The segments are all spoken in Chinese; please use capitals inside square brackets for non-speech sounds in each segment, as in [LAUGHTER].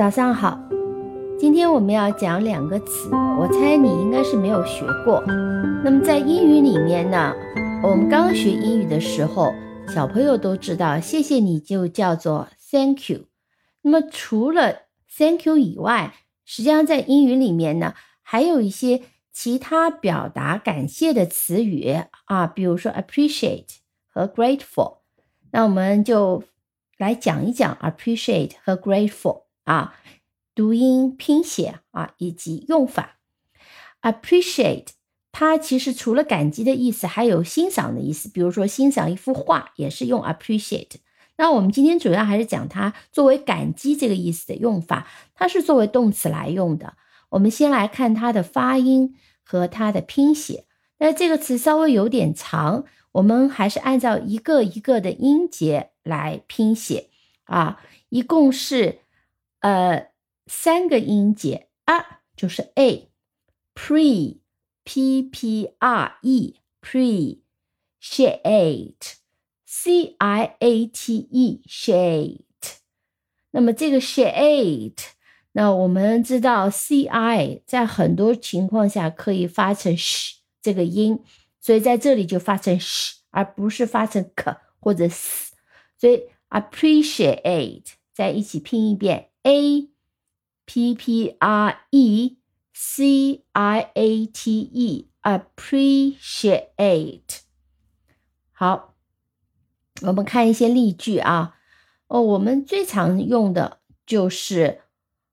早上好，今天我们要讲两个词，我猜你应该是没有学过。那么在英语里面呢，我们刚学英语的时候，小朋友都知道，谢谢你就叫做 thank you。那么除了 thank you 以外，实际上在英语里面呢，还有一些其他表达感谢的词语啊，比如说 appreciate 和 grateful。那我们就来讲一讲 appreciate 和 grateful。啊，读音、拼写啊，以及用法。appreciate 它其实除了感激的意思，还有欣赏的意思。比如说欣赏一幅画，也是用 appreciate。那我们今天主要还是讲它作为感激这个意思的用法，它是作为动词来用的。我们先来看它的发音和它的拼写。那这个词稍微有点长，我们还是按照一个一个的音节来拼写啊，一共是。呃，三个音节啊，就是 a，pre，p p r e，pre，shate，c i a t e，shate。那么这个 shate，那我们知道 c i 在很多情况下可以发成 sh 这个音，所以在这里就发成 sh，而不是发成 k 或者 s。所以 appreciate 在一起拼一遍。A P P R E C I A T E appreciate。好，我们看一些例句啊。哦，我们最常用的就是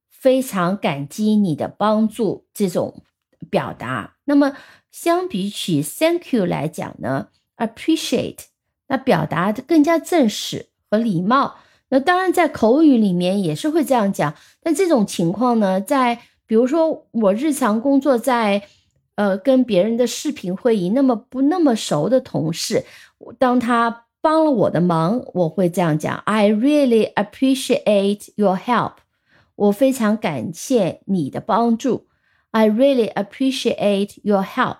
非常感激你的帮助这种表达。那么，相比起 Thank you 来讲呢，appreciate 那表达的更加正式和礼貌。那当然，在口语里面也是会这样讲。但这种情况呢，在比如说我日常工作在，呃，跟别人的视频会议，那么不那么熟的同事，当他帮了我的忙，我会这样讲：I really appreciate your help。我非常感谢你的帮助。I really appreciate your help。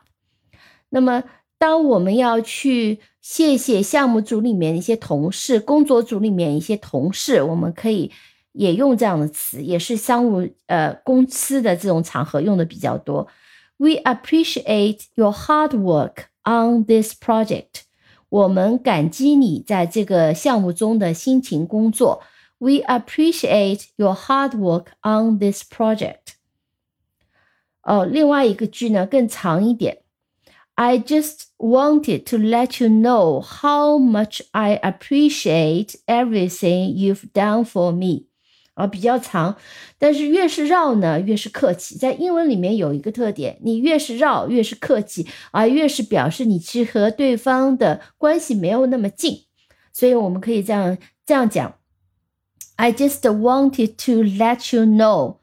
那么。当我们要去谢谢项目组里面一些同事、工作组里面一些同事，我们可以也用这样的词，也是商务呃公司的这种场合用的比较多。We appreciate your hard work on this project。我们感激你在这个项目中的辛勤工作。We appreciate your hard work on this project。哦，另外一个句呢更长一点。I just wanted to let you know how much I appreciate everything you've done for me。啊，比较长，但是越是绕呢，越是客气。在英文里面有一个特点，你越是绕，越是客气，啊，越是表示你其实和对方的关系没有那么近。所以我们可以这样这样讲：I just wanted to let you know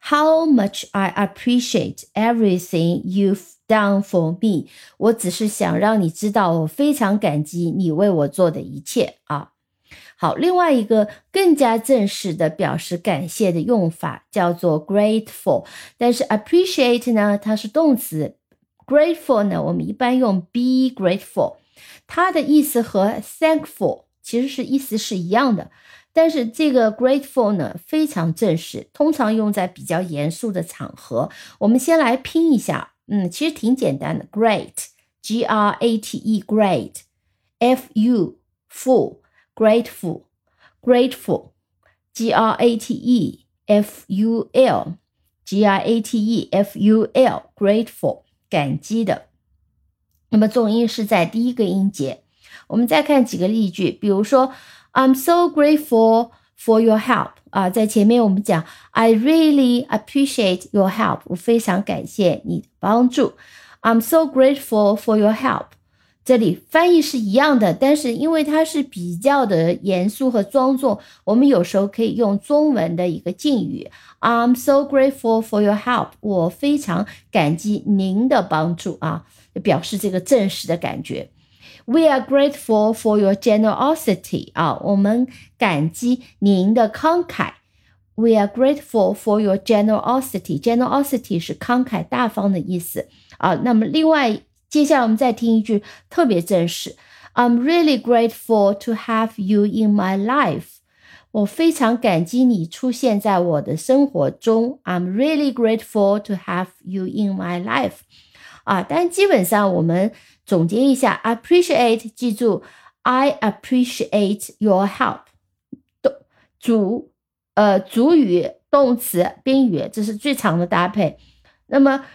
how much I appreciate everything you've down for me，我只是想让你知道，我非常感激你为我做的一切啊。好，另外一个更加正式的表示感谢的用法叫做 grateful，但是 appreciate 呢，它是动词，grateful 呢，我们一般用 be grateful，它的意思和 thankful 其实是意思是一样的，但是这个 grateful 呢非常正式，通常用在比较严肃的场合。我们先来拼一下。嗯，其实挺简单的，great，g r a t e，great，f u full，grateful，grateful，g r a t e f u l，g r a t e f u l，grateful，感激的。那么重音是在第一个音节。我们再看几个例句，比如说，I'm so grateful。For your help 啊，在前面我们讲，I really appreciate your help，我非常感谢你的帮助。I'm so grateful for your help。这里翻译是一样的，但是因为它是比较的严肃和庄重，我们有时候可以用中文的一个敬语，I'm so grateful for your help，我非常感激您的帮助啊，表示这个正式的感觉。We are grateful for your generosity 啊，我们感激您的慷慨。We are grateful for your generosity。generosity 是慷慨大方的意思啊。那么另外，接下来我们再听一句特别正式。I'm really grateful to have you in my life。 我非常感激你出现在我的生活中。I'm really grateful to have you in my life。 啊，但基本上我们总结一下，appreciate，记住，I appreciate your help。动主呃主语、动词、宾语，这是最长的搭配。那么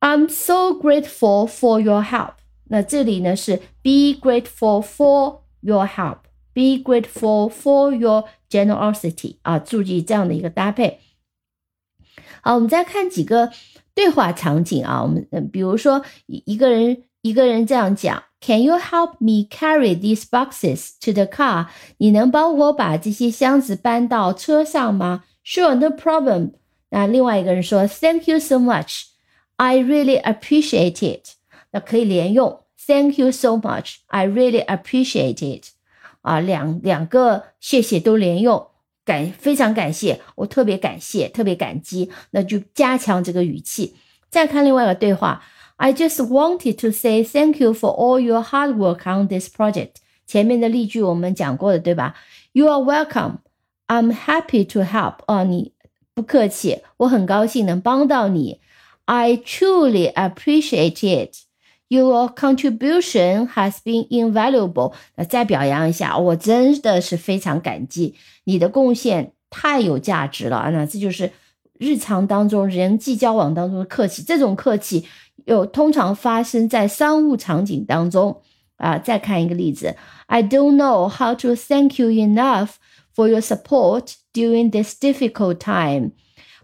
，I'm so grateful for your help。那这里呢是 be grateful for your help。Be grateful for your generosity 啊，注意这样的一个搭配。好，我们再看几个对话场景啊，我们嗯，比如说一一个人一个人这样讲：Can you help me carry these boxes to the car？你能帮我把这些箱子搬到车上吗？Sure, no problem。那另外一个人说：Thank you so much. I really appreciate it。那可以连用：Thank you so much. I really appreciate it。啊，两两个谢谢都连用，感非常感谢，我特别感谢，特别感激，那就加强这个语气。再看另外一个对话，I just wanted to say thank you for all your hard work on this project。前面的例句我们讲过的，对吧？You are welcome. I'm happy to help. 哦，你不客气，我很高兴能帮到你。I truly appreciate it. Your contribution has been invaluable。那再表扬一下，我真的是非常感激你的贡献，太有价值了。那这就是日常当中人际交往当中的客气。这种客气有通常发生在商务场景当中啊。再看一个例子，I don't know how to thank you enough for your support during this difficult time。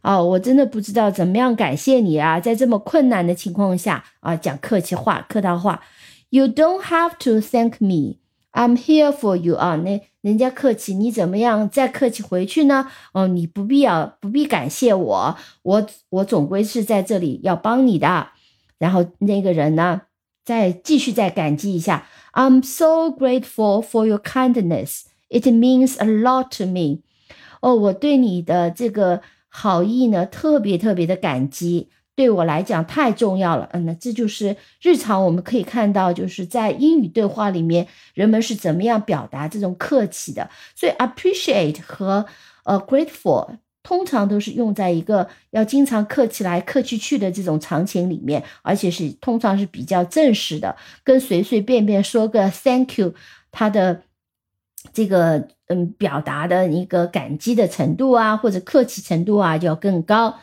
哦，我真的不知道怎么样感谢你啊！在这么困难的情况下啊，讲客气话、客套话。You don't have to thank me. I'm here for you 啊。那人家客气，你怎么样再客气回去呢？哦，你不必要，不必感谢我，我我总归是在这里要帮你的。然后那个人呢，再继续再感激一下。I'm so grateful for your kindness. It means a lot to me. 哦，我对你的这个。好意呢，特别特别的感激，对我来讲太重要了。嗯，那这就是日常我们可以看到，就是在英语对话里面，人们是怎么样表达这种客气的。所以，appreciate 和呃 grateful 通常都是用在一个要经常客气来客气去的这种场景里面，而且是通常是比较正式的，跟随随便便说个 thank you，它的。这个嗯，表达的一个感激的程度啊，或者客气程度啊，就要更高。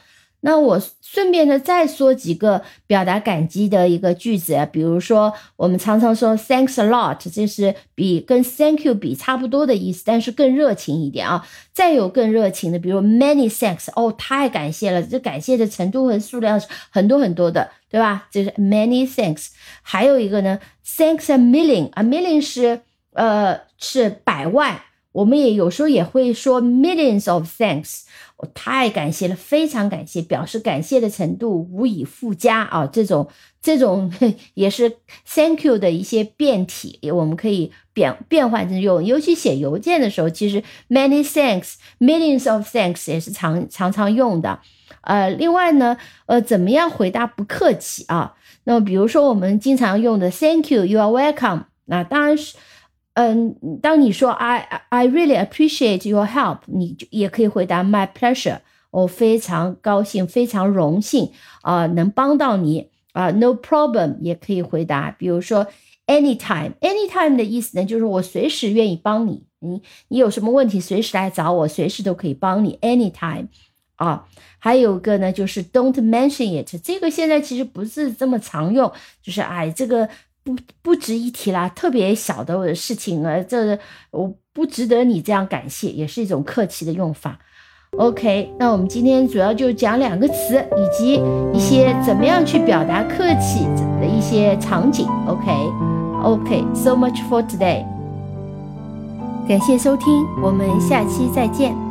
那我顺便呢，再说几个表达感激的一个句子，比如说我们常常说 “thanks a lot”，这是比跟 “thank you” 比差不多的意思，但是更热情一点啊。再有更热情的，比如 “many thanks”，哦，太感谢了，这感谢的程度和数量很多很多的，对吧？就是 “many thanks”。还有一个呢，“thanks a million”，a million 是。呃，是百万，我们也有时候也会说 millions of thanks，我太感谢了，非常感谢，表示感谢的程度无以复加啊！这种这种 [LAUGHS] 也是 thank you 的一些变体，我们可以变变换着用，尤其写邮件的时候，其实 many thanks、millions of thanks 也是常常常用的。呃，另外呢，呃，怎么样回答不客气啊？那么比如说我们经常用的 thank you，you are welcome，那当然是。嗯，当你说 I I really appreciate your help，你就也可以回答 My pleasure，我非常高兴，非常荣幸啊，能帮到你啊，No problem，也可以回答。比如说 Anytime，Anytime 的意思呢，就是我随时愿意帮你，你你有什么问题，随时来找我，随时都可以帮你。Anytime，啊，还有个呢，就是 Don't mention it，这个现在其实不是这么常用，就是哎这个。不不值一提啦，特别小的事情啊，这我不值得你这样感谢，也是一种客气的用法。OK，那我们今天主要就讲两个词，以及一些怎么样去表达客气的一些场景。OK，OK，so much for today，感谢收听，我们下期再见。